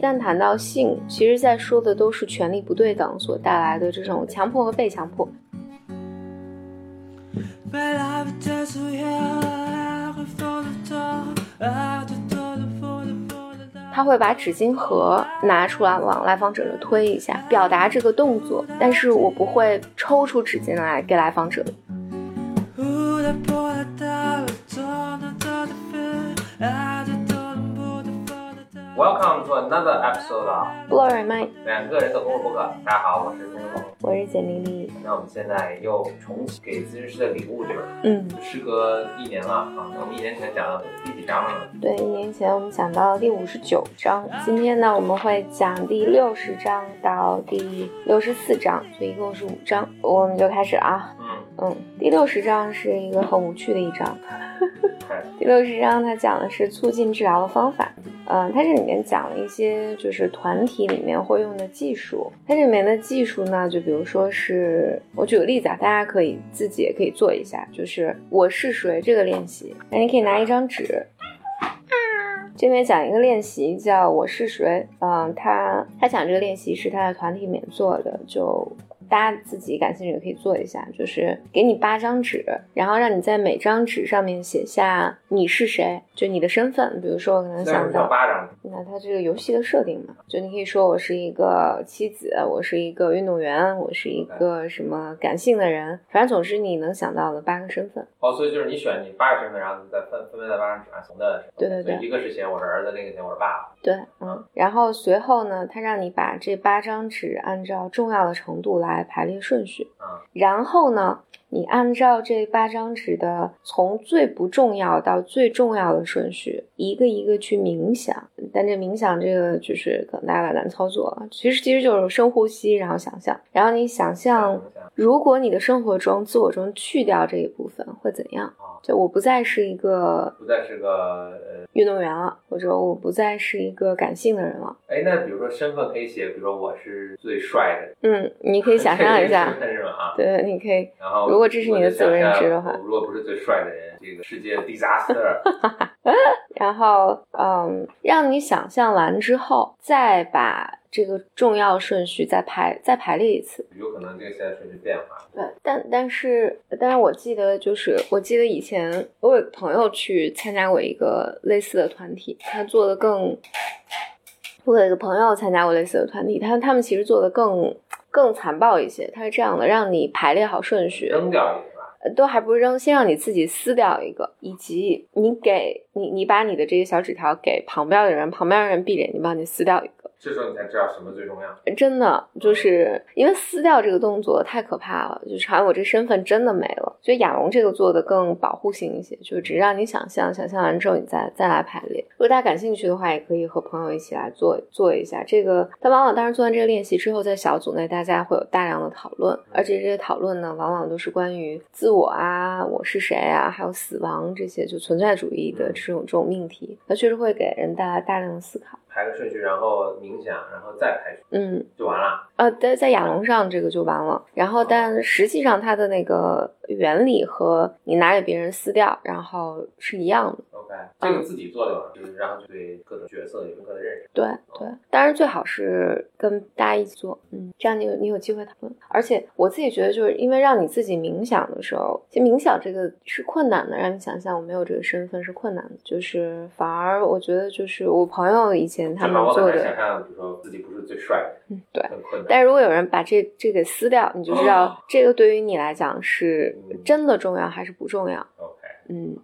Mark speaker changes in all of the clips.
Speaker 1: 一旦谈到性，其实在说的都是权力不对等所带来的这种强迫和被强迫。他会把纸巾盒拿出来往来访者这推一下，表达这个动作，但是我不会抽出纸巾来给来访者。
Speaker 2: Another episode of
Speaker 1: Blurry Mind，
Speaker 2: 两个人的公共博客。大家好，我是钟东。
Speaker 1: 我是简丽丽。
Speaker 2: 那我们现在又重启给咨询师的礼物这本，
Speaker 1: 嗯，
Speaker 2: 时隔一年了啊。那我们一年前讲到第几章了？
Speaker 1: 对，一年前我们讲到第五十九章，今天呢我们会讲第六十章到第六十四章，所以一共是五章，我们就开始啊。
Speaker 2: 嗯
Speaker 1: 嗯，第六十章是一个很无趣的一章。第六十章它讲的是促进治疗的方法，嗯、它这里面讲了一些就是团体里面会用的技术。它这里面的技术呢，就比如说是我举个例子啊，大家可以自己也可以做一下，就是我是谁这个练习。那你可以拿一张纸，这边讲一个练习叫我是谁，嗯，他他讲这个练习是他在团体里面做的，就大家自己感兴趣的可以做一下，就是给你八张纸，然后让你在每张纸上面写下你是谁，就你的身份，比如说我可能想到
Speaker 2: 八张？
Speaker 1: 那它这个游戏的设定嘛，就你可以说我是一个妻子，我是一个运动员，我是一个什么感性的人，反正总之你能想到的八个身份。
Speaker 2: 哦，所以就是你选你八个身份，然后再分分别在八张纸上从的。
Speaker 1: 对对对
Speaker 2: 一个是写我是儿子，另一个写我是爸爸。
Speaker 1: 对，嗯，然后随后呢，他让你把这八张纸按照重要的程度来排列顺序，
Speaker 2: 嗯，
Speaker 1: 然后呢，你按照这八张纸的从最不重要到最重要的顺序，一个一个去冥想。但这冥想这个就是可能大家有点难操作了，其实其实就是深呼吸，然后想象，然后你想象，如果你的生活中自我中去掉这一部分会怎样？
Speaker 2: 啊，
Speaker 1: 就我不再是一个
Speaker 2: 不再是个呃，
Speaker 1: 运动员了，或者我不再是一个感性的人了。
Speaker 2: 哎，那比如说身份可以写，比如说我是最帅的，
Speaker 1: 嗯，你可以想象一下
Speaker 2: 身，份是吧？啊，
Speaker 1: 对，你可以，
Speaker 2: 然后
Speaker 1: 如果这是你的自我认知的话
Speaker 2: 如果不是最帅的人，这个世界 disaster，
Speaker 1: 然后嗯，让你想象完之后，再把这个重要顺序再排再排列一次。
Speaker 2: 有可能这个现在顺序变化。
Speaker 1: 对，但但是但是我记得就是我记得以前我有个朋友去参加过一个类似的团体，他做的更，我有一个朋友参加过类似的团体，他他们其实做的更更残暴一些，它是这样的，让你排列好顺序，
Speaker 2: 扔掉一个吧？
Speaker 1: 呃都还不是扔，先让你自己撕掉一个，以及你给你你把你的这些小纸条给旁边的人，旁边的人闭着眼睛帮你撕掉一个。
Speaker 2: 这时候你才知道什么最重要。
Speaker 1: 真的就是因为撕掉这个动作太可怕了，就是好像我这身份真的没了。所以亚龙这个做的更保护性一些，就是只让你想象，想象完之后你再再来排列。如果大家感兴趣的话，也可以和朋友一起来做做一下这个。但往往当然做完这个练习之后，在小组内大家会有大量的讨论，而且这些讨论呢，往往都是关于自我啊、我是谁啊，还有死亡这些就存在主义的这种这种命题，它确实会给人带来大量的思考。
Speaker 2: 排个顺序，然后冥想，然后再排除
Speaker 1: 嗯，
Speaker 2: 就完了。
Speaker 1: 呃，在在亚龙上这个就完了。然后，但实际上它的那个原理和你拿给别人撕掉，然后是一样的。
Speaker 2: OK，这个自己做就完了，就是然后就对各种角色有深刻的认识。
Speaker 1: 对对，当然最好是跟大家一起做，嗯，这样你有你有机会讨论。而且我自己觉得，就是因为让你自己冥想的时候，其实冥想这个是困难的，让你想象我没有这个身份是困难的。就是反而我觉得，就是我朋友以前他们做的，
Speaker 2: 想象，比如说自己不是最帅的，
Speaker 1: 嗯，对。但是如果有人把这这给撕掉，你就知道
Speaker 2: 哦
Speaker 1: 这个对于你来讲是真的重要还是不重要。嗯。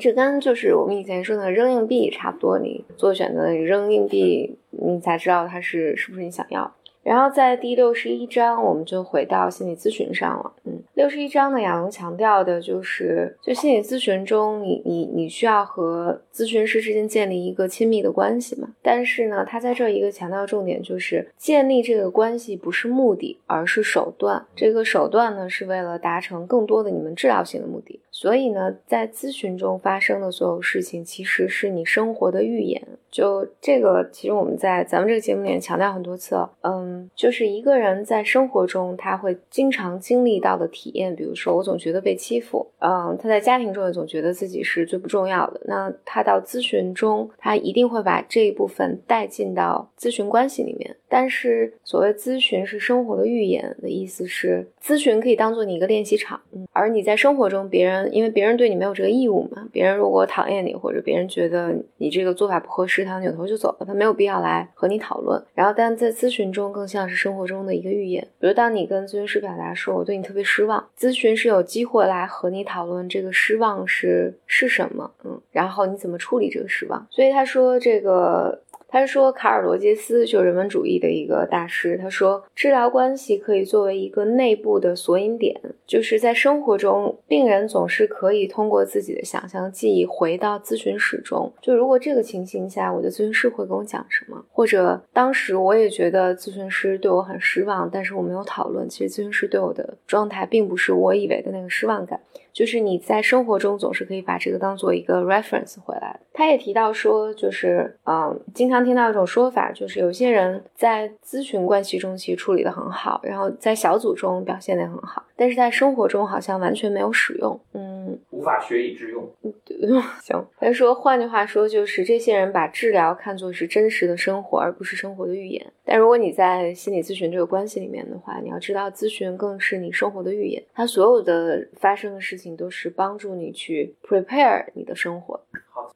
Speaker 1: 这跟就是我们以前说的扔硬币差不多，你做选择，你扔硬币，你才知道它是是不是你想要。然后在第六十一章，我们就回到心理咨询上了。嗯，六十一章呢，亚龙强调的就是，就心理咨询中你，你你需要和咨询师之间建立一个亲密的关系嘛。但是呢，他在这一个强调重点就是，建立这个关系不是目的，而是手段。这个手段呢，是为了达成更多的你们治疗性的目的。所以呢，在咨询中发生的所有事情，其实是你生活的预演。就这个，其实我们在咱们这个节目里面强调很多次了。嗯，就是一个人在生活中他会经常经历到的体验，比如说我总觉得被欺负，嗯，他在家庭中也总觉得自己是最不重要的。那他到咨询中，他一定会把这一部分带进到咨询关系里面。但是所谓咨询是生活的预演的意思是，咨询可以当做你一个练习场，嗯而你在生活中，别人因为别人对你没有这个义务嘛，别人如果讨厌你或者别人觉得你这个做法不合适，他扭头就走了，他没有必要来和你讨论。然后，但在咨询中更像是生活中的一个预演，比如当你跟咨询师表达说我对你特别失望，咨询是有机会来和你讨论这个失望是是什么，嗯，然后你怎么处理这个失望。所以他说这个。他说，卡尔罗杰斯就人文主义的一个大师。他说，治疗关系可以作为一个内部的索引点，就是在生活中，病人总是可以通过自己的想象记忆回到咨询室中。就如果这个情形下，我的咨询师会跟我讲什么，或者当时我也觉得咨询师对我很失望，但是我没有讨论。其实咨询师对我的状态并不是我以为的那个失望感。就是你在生活中总是可以把这个当做一个 reference 回来。他也提到说，就是嗯，经常听到一种说法，就是有些人在咨询关系中其实处理的很好，然后在小组中表现的很好，但是在生活中好像完全没有使用，嗯，
Speaker 2: 无法学以致用。
Speaker 1: 行，他说，换句话说，就是这些人把治疗看作是真实的生活，而不是生活的预言。但如果你在心理咨询这个关系里面的话，你要知道，咨询更是你生活的预言，它所有的发生的事情都是帮助你去 prepare 你的生活。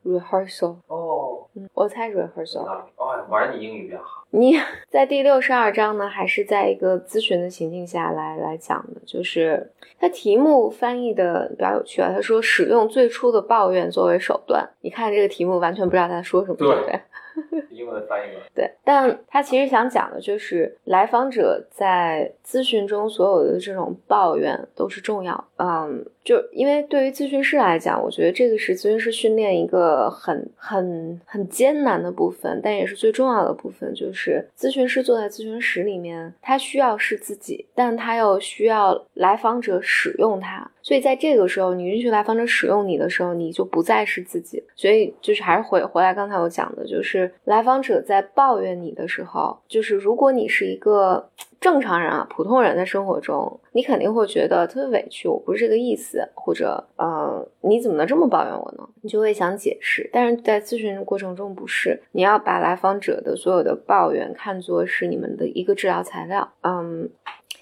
Speaker 1: rehearsal
Speaker 2: 哦，
Speaker 1: 嗯，我猜 rehearsal。
Speaker 2: 哦，果然你英语比较好。
Speaker 1: 你 在第六十二章呢，还是在一个咨询的情境下来来讲的？就是它题目翻译的比较有趣啊。他说使用最初的抱怨作为手段。你看这个题目，完全不知道他在说什么，对不对？
Speaker 2: 英文翻译吗？
Speaker 1: 对，但他其实想讲的就是来访者在咨询中所有的这种抱怨都是重要。嗯，就因为对于咨询师来讲，我觉得这个是咨询师训练一个很很很艰难的部分，但也是最重要的部分。就是咨询师坐在咨询室里面，他需要是自己，但他又需要来访者使用他。所以在这个时候，你允许来访者使用你的时候，你就不再是自己。所以就是还是回回来刚才我讲的，就是来访者在抱怨你的时候，就是如果你是一个正常人啊，普通人的生活中，你肯定会觉得特别委屈，我不是这个意思，或者呃，你怎么能这么抱怨我呢？你就会想解释。但是在咨询过程中，不是你要把来访者的所有的抱怨看作是你们的一个治疗材料，嗯。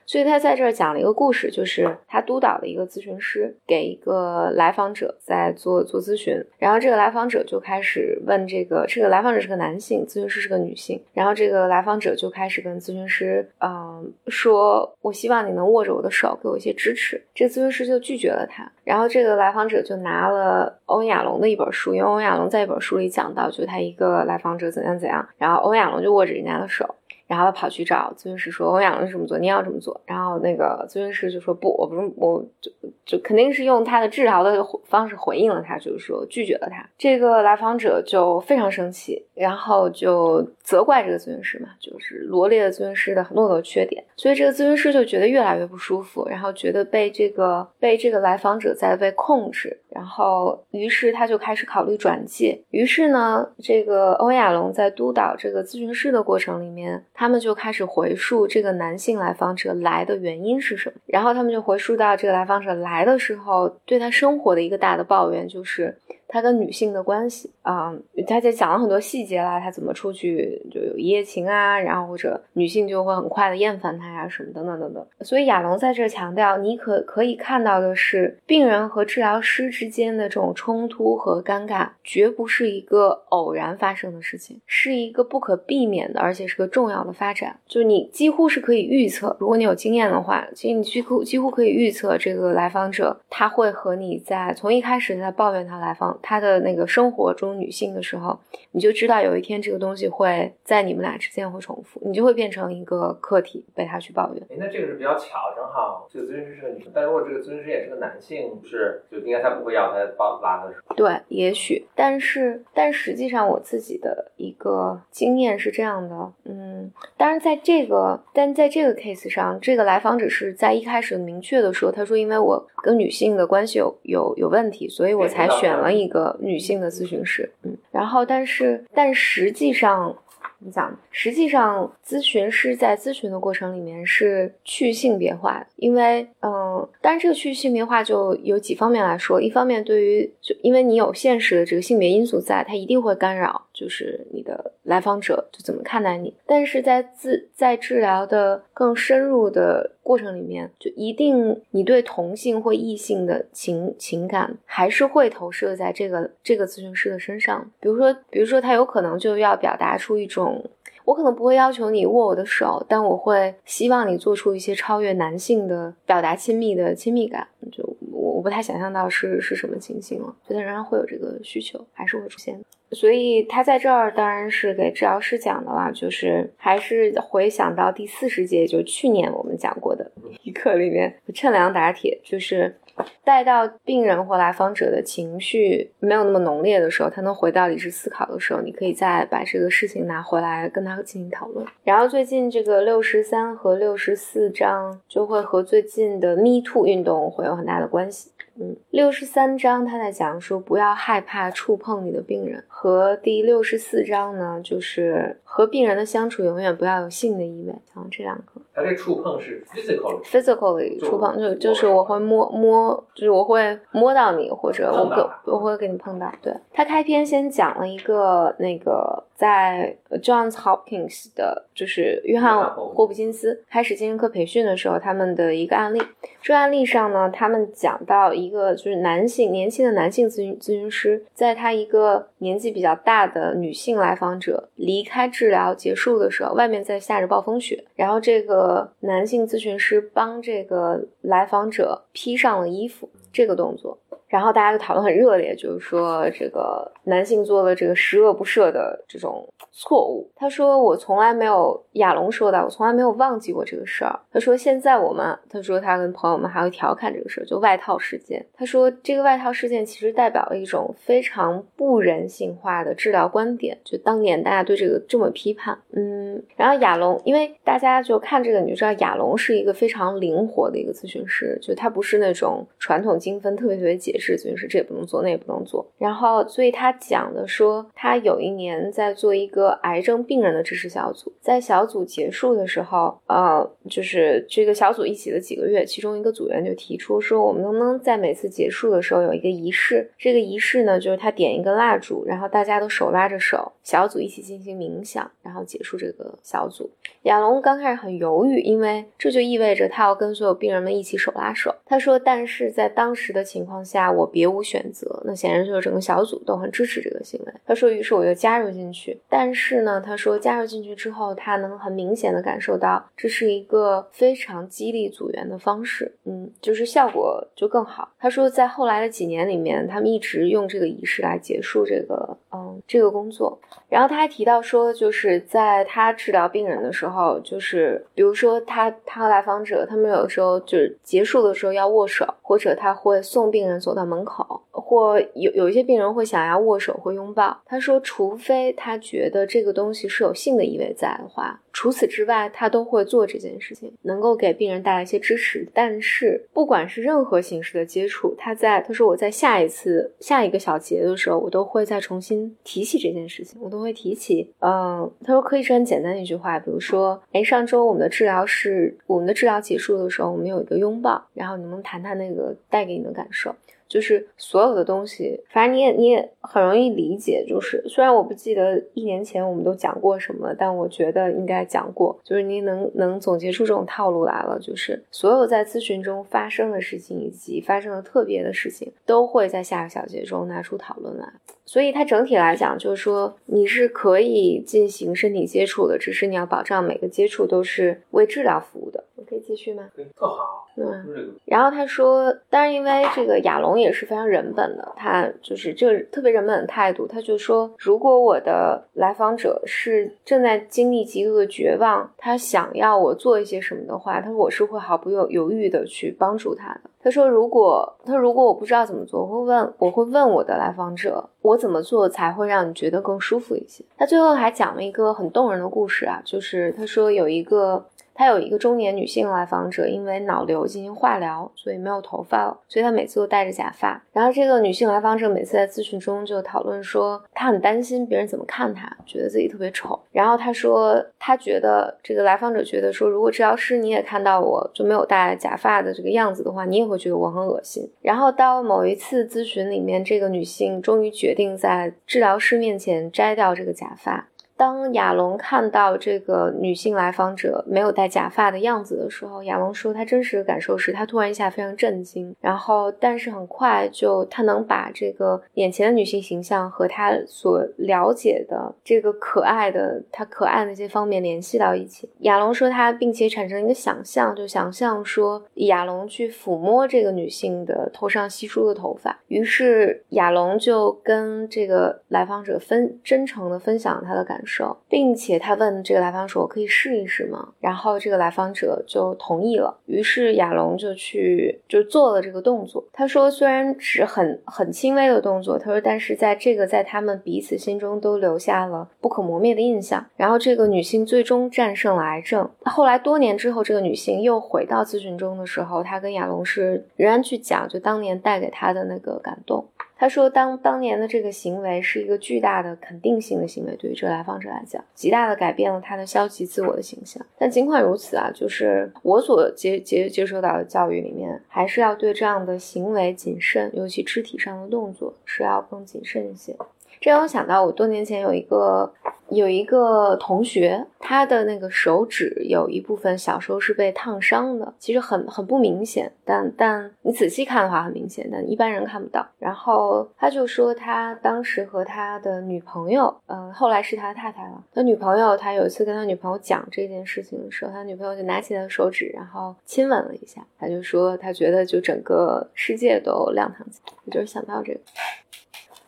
Speaker 1: 所以他在这儿讲了一个故事，就是他督导的一个咨询师给一个来访者在做做咨询，然后这个来访者就开始问这个这个来访者是个男性，咨询师是个女性，然后这个来访者就开始跟咨询师嗯说，我希望你能握着我的手，给我一些支持。这咨询师就拒绝了他，然后这个来访者就拿了欧亚龙的一本书，因为欧亚龙在一本书里讲到，就他一个来访者怎样怎样，然后欧亚龙就握着人家的手。然后他跑去找咨询师说：“我想要这么做，你要这么做。”然后那个咨询师就说：“不，我不是，我就就肯定是用他的治疗的方式回应了他，就是说拒绝了他。”这个来访者就非常生气，然后就责怪这个咨询师嘛，就是罗列了咨询师的很多的缺点。所以这个咨询师就觉得越来越不舒服，然后觉得被这个被这个来访者在被控制，然后于是他就开始考虑转介。于是呢，这个欧亚龙在督导这个咨询师的过程里面。他他们就开始回溯这个男性来访者来的原因是什么，然后他们就回溯到这个来访者来的时候，对他生活的一个大的抱怨就是。他跟女性的关系啊，他在讲了很多细节啦，他怎么出去就有一夜情啊，然后或者女性就会很快的厌烦他呀，什么等等等等。所以亚龙在这强调，你可可以看到的是，病人和治疗师之间的这种冲突和尴尬，绝不是一个偶然发生的事情，是一个不可避免的，而且是个重要的发展。就你几乎是可以预测，如果你有经验的话，其实你几乎几乎可以预测这个来访者他会和你在从一开始在抱怨他来访。他的那个生活中女性的时候，你就知道有一天这个东西会在你们俩之间会重复，你就会变成一个客体被他去抱怨。
Speaker 2: 哎，那这个是比较巧，正好这个咨询师是个女生，但如果这个咨询师也是个男性，是就应该他不会要他抱拉他的手。
Speaker 1: 对，也许，但是但实际上我自己的一个经验是这样的，嗯，当然在这个但在这个 case 上，这个来访者是在一开始明确的说，他说因为我跟女性的关系有有有问题，所以我才选了一一。个女性的咨询师，嗯，然后但是但实际上，你想，实际上咨询师在咨询的过程里面是去性别化的，因为嗯，当然这个去性别化就有几方面来说，一方面对于就因为你有现实的这个性别因素在，它一定会干扰，就是你的来访者就怎么看待你，但是在自在治疗的更深入的过程里面，就一定你对同性或异性的情情感还是会投射在这个这个咨询师的身上，比如说比如说他有可能就要表达出一种。我可能不会要求你握我的手，但我会希望你做出一些超越男性的表达亲密的亲密感。就我我不太想象到是是什么情形了，觉得仍然会有这个需求，还是会出现。所以他在这儿当然是给治疗师讲的啦，就是还是回想到第四十节，就去年我们讲过的一课里面，称量打铁，就是。带到病人或来访者的情绪没有那么浓烈的时候，他能回到理智思考的时候，你可以再把这个事情拿回来跟他进行讨论。然后最近这个六十三和六十四章就会和最近的 Me Too 运动会有很大的关系。嗯，六十三章他在讲说不要害怕触碰你的病人，和第六十四章呢就是和病人的相处永远不要有性的意味。讲这两个，
Speaker 2: 他这触碰是
Speaker 1: physically，physically 触碰就就是我会摸摸，就是我会摸到你，或者我给我会给你碰到。对他开篇先讲了一个那个。在 Johns Hopkins 的，就是约翰霍普金斯开始精神科培训的时候，他们的一个案例。这案例上呢，他们讲到一个就是男性年轻的男性咨询咨询师，在他一个年纪比较大的女性来访者离开治疗结束的时候，外面在下着暴风雪，然后这个男性咨询师帮这个来访者披上了衣服，这个动作。然后大家就讨论很热烈，就是说这个男性做了这个十恶不赦的这种错误。他说我从来没有亚龙说的，我从来没有忘记过这个事儿。他说现在我们，他说他跟朋友们还会调侃这个事儿，就外套事件。他说这个外套事件其实代表了一种非常不人性化的治疗观点，就当年大家对这个这么批判。嗯，然后亚龙，因为大家就看这个，你就知道亚龙是一个非常灵活的一个咨询师，就他不是那种传统精分特别特别解释。咨询师，这也不能做，那也不能做。然后，所以他讲的说，他有一年在做一个癌症病人的支持小组，在小组结束的时候，呃，就是这个小组一起的几个月，其中一个组员就提出说，我们能不能在每次结束的时候有一个仪式？这个仪式呢，就是他点一个蜡烛，然后大家都手拉着手，小组一起进行冥想，然后结束这个小组。亚龙刚开始很犹豫，因为这就意味着他要跟所有病人们一起手拉手。他说，但是在当时的情况下。我别无选择，那显然就是整个小组都很支持这个行为。他说，于是我就加入进去。但是呢，他说加入进去之后，他能很明显的感受到这是一个非常激励组员的方式，嗯，就是效果就更好。他说，在后来的几年里面，他们一直用这个仪式来结束这个，嗯，这个工作。然后他还提到说，就是在他治疗病人的时候，就是比如说他他和来访者，他们有时候就是结束的时候要握手，或者他会送病人走到门口，或有有一些病人会想要握手或拥抱。他说，除非他觉得这个东西是有性的意味在的话。除此之外，他都会做这件事情，能够给病人带来一些支持。但是，不管是任何形式的接触，他在他说我在下一次下一个小节的时候，我都会再重新提起这件事情，我都会提起。嗯，他说可以是很简单一句话，比如说，哎，上周我们的治疗是我们的治疗结束的时候，我们有一个拥抱，然后你能谈谈那个带给你的感受。就是所有的东西，反正你也你也很容易理解。就是虽然我不记得一年前我们都讲过什么，但我觉得应该讲过。就是你能能总结出这种套路来了。就是所有在咨询中发生的事情以及发生的特别的事情，都会在下个小节中拿出讨论来。所以它整体来讲，就是说你是可以进行身体接触的，只是你要保障每个接触都是为治疗服务的。我可以继续吗？
Speaker 2: 特好。
Speaker 1: 嗯。然后他说，当然因为这个亚龙也是非常人本的，他就是这个特别人本的态度。他就说，如果我的来访者是正在经历极度的绝望，他想要我做一些什么的话，他说我是会毫不犹犹豫的去帮助他的。他说，如果他如果我不知道怎么做，我会问我会问我的来访者，我怎么做才会让你觉得更舒服一些？他最后还讲了一个很动人的故事啊，就是他说有一个。他有一个中年女性来访者，因为脑瘤进行化疗，所以没有头发了，所以她每次都戴着假发。然后这个女性来访者每次在咨询中就讨论说，她很担心别人怎么看她，觉得自己特别丑。然后她说，她觉得这个来访者觉得说，如果治疗师你也看到我就没有戴假发的这个样子的话，你也会觉得我很恶心。然后到某一次咨询里面，这个女性终于决定在治疗师面前摘掉这个假发。当亚龙看到这个女性来访者没有戴假发的样子的时候，亚龙说他真实的感受是他突然一下非常震惊，然后但是很快就他能把这个眼前的女性形象和他所了解的这个可爱的他可爱的那些方面联系到一起。亚龙说他并且产生一个想象，就想象说亚龙去抚摸这个女性的头上稀疏的头发，于是亚龙就跟这个来访者分真诚的分享他的感。受，并且他问这个来访者：“我可以试一试吗？”然后这个来访者就同意了。于是亚龙就去就做了这个动作。他说：“虽然是很很轻微的动作，他说，但是在这个在他们彼此心中都留下了不可磨灭的印象。”然后这个女性最终战胜了癌症。后来多年之后，这个女性又回到咨询中的时候，她跟亚龙是仍然去讲，就当年带给她的那个感动。他说，当当年的这个行为是一个巨大的肯定性的行为，对于这个来访者来讲，极大的改变了他的消极自我的形象。但尽管如此啊，就是我所接接接受到的教育里面，还是要对这样的行为谨慎，尤其肢体上的动作是要更谨慎一些。这让我想到，我多年前有一个有一个同学，他的那个手指有一部分小时候是被烫伤的，其实很很不明显，但但你仔细看的话很明显，但一般人看不到。然后他就说，他当时和他的女朋友，嗯，后来是他太太了。他女朋友，他有一次跟他女朋友讲这件事情的时候，他女朋友就拿起他的手指，然后亲吻了一下。他就说，他觉得就整个世界都亮堂起来。我就是想到这个。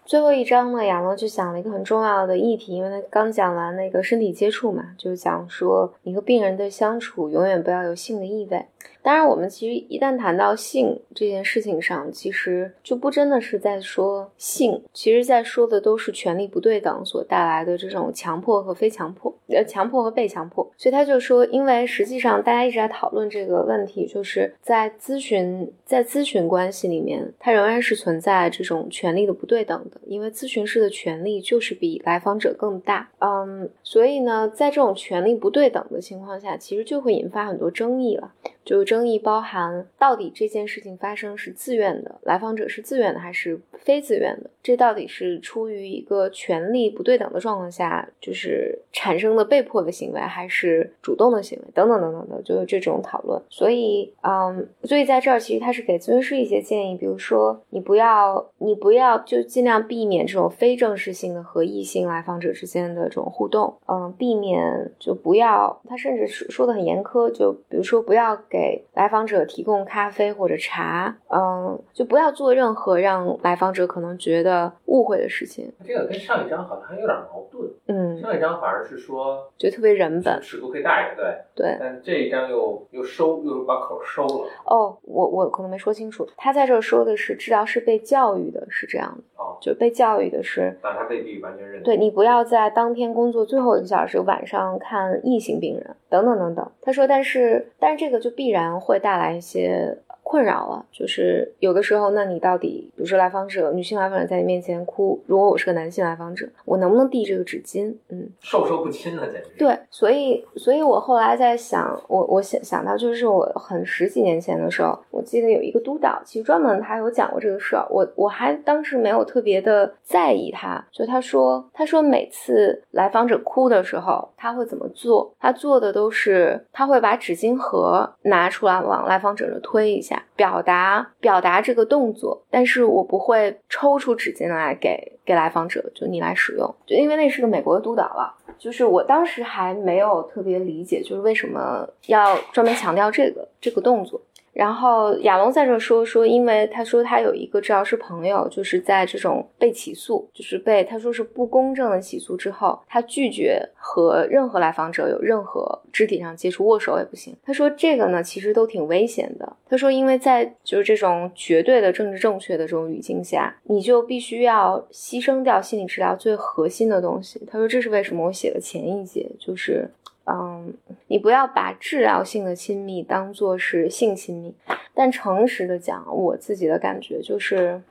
Speaker 1: 最后一章呢，亚龙就讲了一个很重要的议题，因为他刚讲完那个身体接触嘛，就是讲说你和病人的相处永远不要有性的意味。当然，我们其实一旦谈到性这件事情上，其实就不真的是在说性，其实在说的都是权力不对等所带来的这种强迫和非强迫，呃，强迫和被强迫。所以他就说，因为实际上大家一直在讨论这个问题，就是在咨询在咨询关系里面，它仍然是存在这种权利的不对等的，因为咨询师的权利就是比来访者更大。嗯，所以呢，在这种权利不对等的情况下，其实就会引发很多争议了。就争议包含到底这件事情发生是自愿的，来访者是自愿的还是非自愿的？这到底是出于一个权力不对等的状况下，就是产生的被迫的行为，还是主动的行为？等等等等的，就是这种讨论。所以，嗯，所以在这儿其实他是给咨询师一些建议，比如说你不要，你不要就尽量避免这种非正式性的和异性来访者之间的这种互动，嗯，避免就不要，他甚至说说的很严苛，就比如说不要。给来访者提供咖啡或者茶，嗯，就不要做任何让来访者可能觉得误会的事情。
Speaker 2: 这个跟上一章好像还有点矛盾，
Speaker 1: 嗯，
Speaker 2: 上一章反而是说
Speaker 1: 就特别人本，
Speaker 2: 尺度可以大一点，对
Speaker 1: 对。
Speaker 2: 但这一章又又收又把口收了。
Speaker 1: 哦，我我可能没说清楚，他在这说的是治疗是被教育的是这样的，哦，就被教育的是，
Speaker 2: 但他未必完全认同。
Speaker 1: 对你不要在当天工作最后一个小时晚上看异性病人，等等等等。他说，但是但是这个就。必然会带来一些。困扰了，就是有的时候，那你到底，比如说来访者，女性来访者在你面前哭，如果我是个男性来访者，我能不能递这个纸巾？嗯，
Speaker 2: 授受不亲了，简直。
Speaker 1: 对，所以，所以我后来在想，我我想想到，就是我很十几年前的时候，我记得有一个督导，其实专门他有讲过这个事儿，我我还当时没有特别的在意他，就他说，他说每次来访者哭的时候，他会怎么做？他做的都是他会把纸巾盒拿出来往来访者这推一下。表达表达这个动作，但是我不会抽出纸巾来给给来访者，就你来使用，就因为那是个美国的督导了，就是我当时还没有特别理解，就是为什么要专门强调这个这个动作。然后亚龙在这说说，因为他说他有一个治疗师朋友，就是在这种被起诉，就是被他说是不公正的起诉之后，他拒绝和任何来访者有任何肢体上接触，握手也不行。他说这个呢，其实都挺危险的。他说，因为在就是这种绝对的政治正确的这种语境下，你就必须要牺牲掉心理治疗最核心的东西。他说这是为什么我写了前一节，就是嗯。你不要把治疗性的亲密当做是性亲密。但诚实的讲，我自己的感觉就是。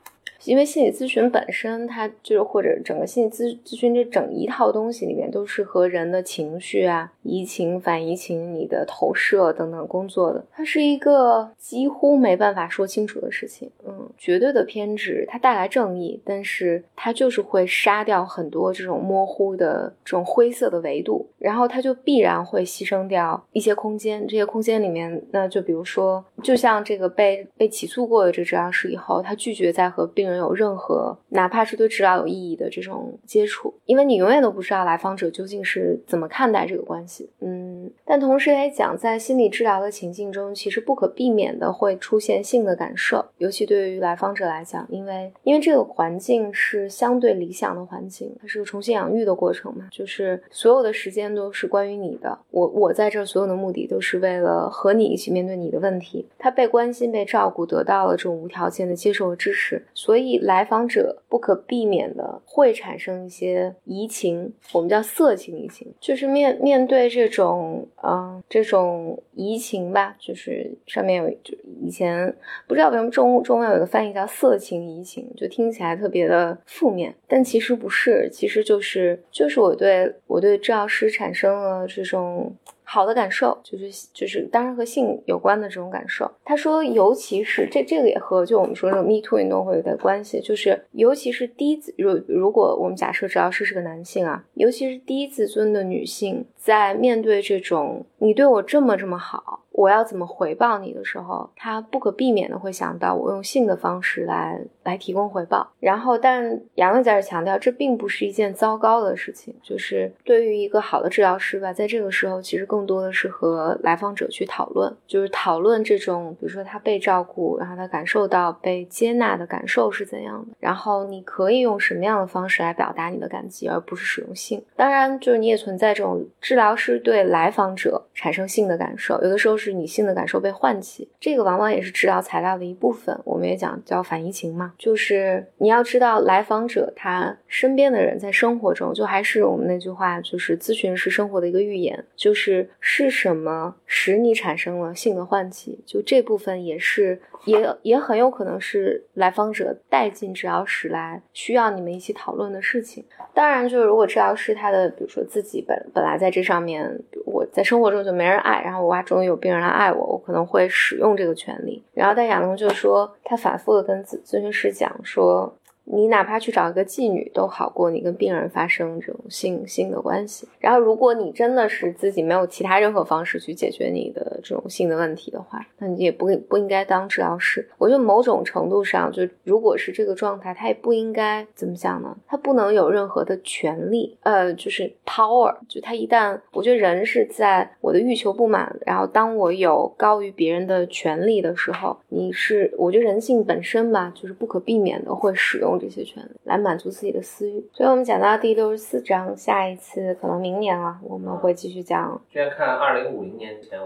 Speaker 1: 因为心理咨询本身，它就是或者整个心理咨咨询这整一套东西里面，都是和人的情绪啊、移情、反移情、你的投射等等工作的。它是一个几乎没办法说清楚的事情。嗯，绝对的偏执，它带来正义，但是它就是会杀掉很多这种模糊的、这种灰色的维度，然后它就必然会牺牲掉一些空间。这些空间里面，那就比如说，就像这个被被起诉过的这治疗师以后，他拒绝再和病人。有任何哪怕是对治疗有意义的这种接触，因为你永远都不知道来访者究竟是怎么看待这个关系。嗯，但同时也讲，在心理治疗的情境中，其实不可避免的会出现性的感受，尤其对于来访者来讲，因为因为这个环境是相对理想的环境，它是个重新养育的过程嘛，就是所有的时间都是关于你的。我我在这所有的目的都是为了和你一起面对你的问题。他被关心、被照顾，得到了这种无条件的接受和支持，所。所以来访者不可避免的会产生一些移情，我们叫色情移情，就是面面对这种嗯这种移情吧，就是上面有就以前不知道为什么中中文有个翻译叫色情移情，就听起来特别的负面，但其实不是，其实就是就是我对我对治疗师产生了这种。好的感受就是就是当然和性有关的这种感受。他说，尤其是这这个也和就我们说这种 Me Too 运动会有点关系，就是尤其是低自如如果我们假设只要是是个男性啊，尤其是低自尊的女性，在面对这种你对我这么这么好。我要怎么回报你的时候，他不可避免的会想到我用性的方式来来提供回报。然后，但杨乐在这强调，这并不是一件糟糕的事情。就是对于一个好的治疗师吧，在这个时候，其实更多的是和来访者去讨论，就是讨论这种，比如说他被照顾，然后他感受到被接纳的感受是怎样的。然后你可以用什么样的方式来表达你的感激，而不是使用性。当然，就是你也存在这种治疗师对来访者产生性的感受，有的时候是。是女性的感受被唤起，这个往往也是治疗材料的一部分。我们也讲叫反移情嘛，就是你要知道来访者他身边的人在生活中，就还是我们那句话，就是咨询是生活的一个预言，就是是什么使你产生了性的唤起，就这部分也是。也也很有可能是来访者带进治疗室来需要你们一起讨论的事情。当然，就是如果治疗师他的，比如说自己本本来在这上面，我在生活中就没人爱，然后我哇终于有病人来爱我，我可能会使用这个权利。然后但亚龙就说，他反复的跟咨咨询师讲说。你哪怕去找一个妓女都好过你跟病人发生这种性性的关系。然后，如果你真的是自己没有其他任何方式去解决你的这种性的问题的话，那你也不不应该当治疗师。我觉得某种程度上，就如果是这个状态，他也不应该怎么讲呢？他不能有任何的权利，呃，就是 power。就他一旦，我觉得人是在我的欲求不满，然后当我有高于别人的权利的时候，你是，我觉得人性本身吧，就是不可避免的会使用。这些权利来满足自己的私欲，所以我们讲到第六十四章，下一次可能明年了，我们会继续讲。
Speaker 2: 先看二零五零年前，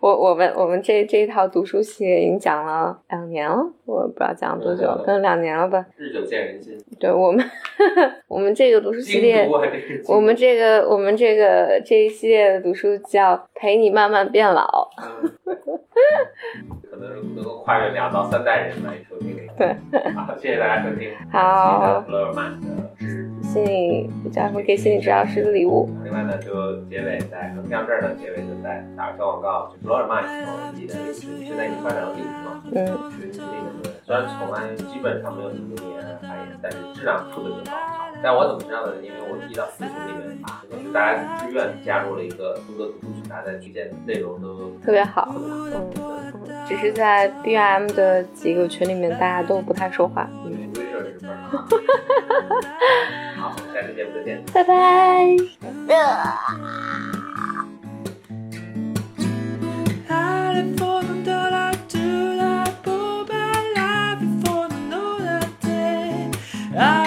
Speaker 1: 我我们我们这这一套读书系列已经讲了两年了，我不知道讲了多久，可能两年了吧。
Speaker 2: 日久见人心。
Speaker 1: 对我们 我们这个读书系列，我们这个我们这个这一系列的读书叫陪你慢慢变老。
Speaker 2: 可能能够跨越两到三代人来收听。
Speaker 1: 对，
Speaker 2: 好，谢谢大家收听。
Speaker 1: 好，
Speaker 2: 弗洛尔曼的
Speaker 1: 心理叫什么？给心理治疗师的礼物。
Speaker 2: 另外呢，就结尾在横向这儿呢，结尾就在打个小广告。就弗洛尔曼自己的群现在已经发展到第五嘛。嗯。群里面虽然从来基本上没有什么留言发言，但是质量特别的高。但我怎么知道的？因为我一到四群里面发，是大家自愿加入了一个读书群，大家推荐内容都
Speaker 1: 特别好。嗯，只是在 B M 的几个群里面，大家都不太说话。
Speaker 2: 嗯，没事，这是班。好，下次节目再见，
Speaker 1: 拜拜。Ah